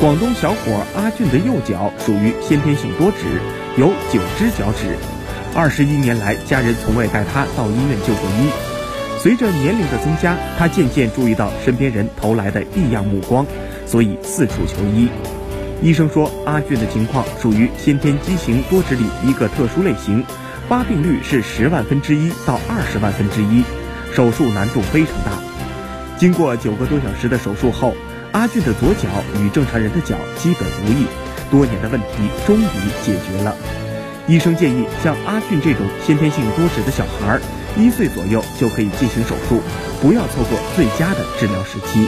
广东小伙阿俊的右脚属于先天性多指，有九只脚趾。二十一年来，家人从未带他到医院就过医。随着年龄的增加，他渐渐注意到身边人投来的异样目光，所以四处求医。医生说，阿俊的情况属于先天畸形多指里一个特殊类型，发病率是十万分之一到二十万分之一，手术难度非常大。经过九个多小时的手术后，阿俊的左脚与正常人的脚基本无异，多年的问题终于解决了。医生建议，像阿俊这种先天性多指的小孩，一岁左右就可以进行手术，不要错过最佳的治疗时期。